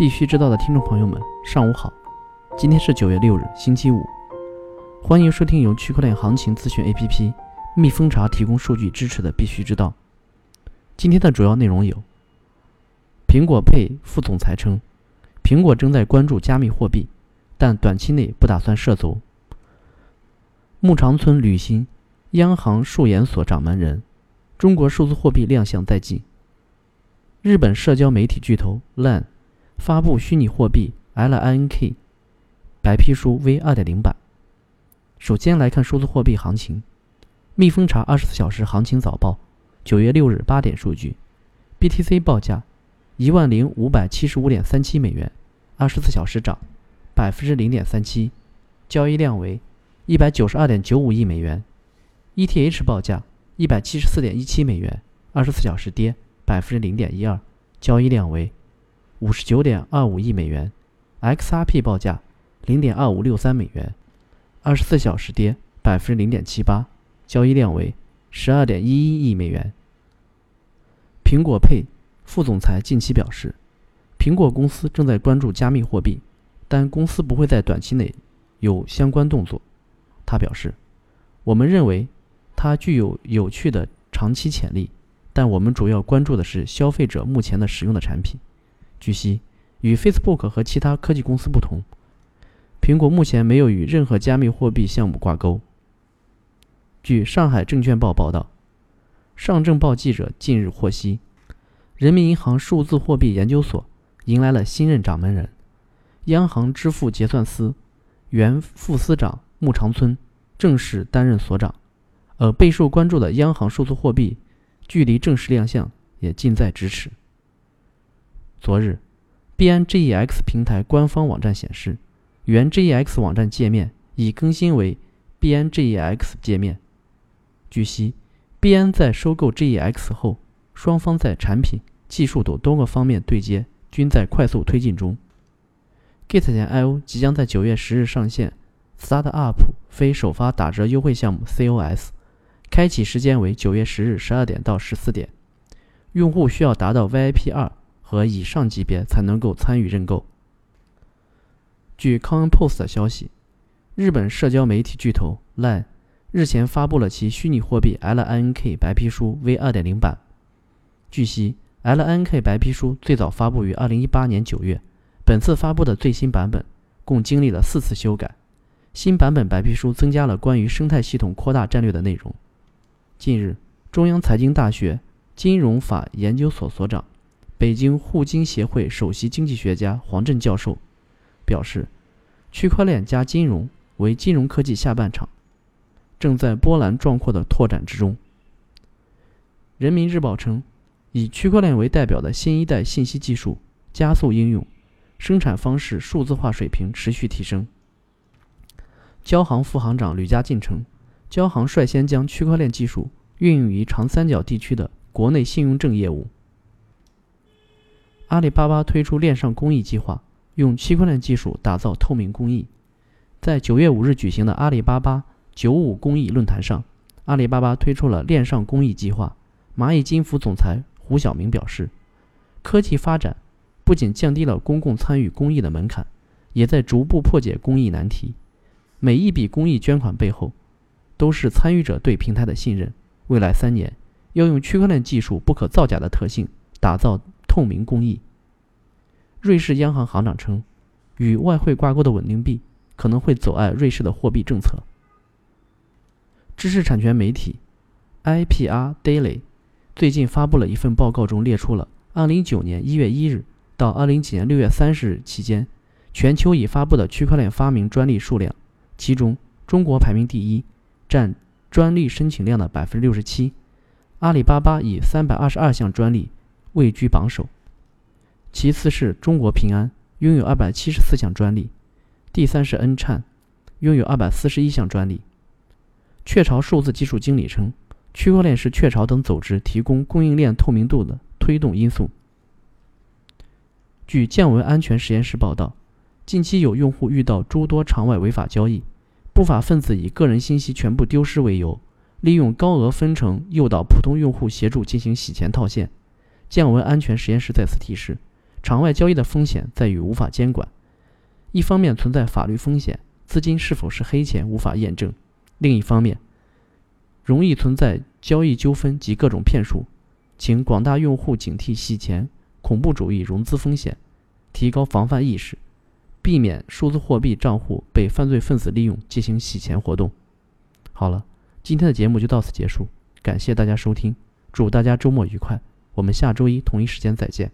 必须知道的听众朋友们，上午好！今天是九月六日，星期五。欢迎收听由区块链行情咨询 APP 蜜蜂茶提供数据支持的《必须知道》。今天的主要内容有：苹果 Pay 副总裁称，苹果正在关注加密货币，但短期内不打算涉足。牧长村履新央行数研所掌门人，中国数字货币亮相在即。日本社交媒体巨头 LINE 发布虚拟货币 LINK 白皮书 V 二点零版。首先来看数字货币行情，蜜蜂查二十四小时行情早报，九月六日八点数据，BTC 报价一万零五百七十五点三七美元，二十四小时涨百分之零点三七，交易量为一百九十二点九五亿美元。ETH 报价一百七十四点一七美元，二十四小时跌。百分之零点一二，交易量为五十九点二五亿美元，XRP 报价零点二五六三美元，二十四小时跌百分之零点七八，交易量为十二点一一亿美元。苹果 Pay 副总裁近期表示，苹果公司正在关注加密货币，但公司不会在短期内有相关动作。他表示，我们认为它具有有趣的长期潜力。但我们主要关注的是消费者目前的使用的产品。据悉，与 Facebook 和其他科技公司不同，苹果目前没有与任何加密货币项目挂钩。据上海证券报报道，上证报记者近日获悉，人民银行数字货币研究所迎来了新任掌门人，央行支付结算司原副司长穆长村正式担任所长，而备受关注的央行数字货币。距离正式亮相也近在咫尺。昨日，，BNGEX 平台官方网站显示，原 GEX 网站界面已更新为 BNGEX 界面。据悉，，BN 在收购 GEX 后，双方在产品、技术等多个方面对接均在快速推进中。Git.io 即将在九月十日上线 Startup 非首发打折优惠项目 COS。开启时间为九月十日十二点到十四点，用户需要达到 VIP 二和以上级别才能够参与认购。据 CoinPost 的消息，日本社交媒体巨头 LINE 日前发布了其虚拟货币 LINK 白皮书 V 二点零版。据悉，LINK 白皮书最早发布于二零一八年九月，本次发布的最新版本共经历了四次修改。新版本白皮书增加了关于生态系统扩大战略的内容。近日，中央财经大学金融法研究所所长、北京互金协会首席经济学家黄振教授表示，区块链加金融为金融科技下半场，正在波澜壮阔的拓展之中。人民日报称，以区块链为代表的新一代信息技术加速应用，生产方式数字化水平持续提升。交行副行长吕家进称。交行率先将区块链技术运用于长三角地区的国内信用证业务。阿里巴巴推出链上公益计划，用区块链技术打造透明公益。在九月五日举行的阿里巴巴九五公益论坛上，阿里巴巴推出了链上公益计划。蚂蚁金服总裁胡晓明表示，科技发展不仅降低了公共参与公益的门槛，也在逐步破解公益难题。每一笔公益捐款背后，都是参与者对平台的信任。未来三年要用区块链技术不可造假的特性，打造透明公益。瑞士央行行长称，与外汇挂钩的稳定币可能会阻碍瑞士的货币政策。知识产权媒体 IPR Daily 最近发布了一份报告，中列出了2009年1月1日到2009年6月30日期间，全球已发布的区块链发明专利数量，其中中国排名第一。占专利申请量的百分之六十七，阿里巴巴以三百二十二项专利位居榜首，其次是中国平安拥有二百七十四项专利，第三是恩灿拥有二百四十一项专利。雀巢数字技术经理称，区块链是雀巢等组织提供供应链透明度的推动因素。据降维安全实验室报道，近期有用户遇到诸多场外违法交易。不法分子以个人信息全部丢失为由，利用高额分成诱导普通用户协助进行洗钱套现。降维安全实验室再次提示：场外交易的风险在于无法监管，一方面存在法律风险，资金是否是黑钱无法验证；另一方面，容易存在交易纠纷及各种骗术，请广大用户警惕洗钱、恐怖主义融资风险，提高防范意识，避免数字货币账户被犯罪分子利用进行洗钱活动。好了，今天的节目就到此结束，感谢大家收听，祝大家周末愉快，我们下周一同一时间再见。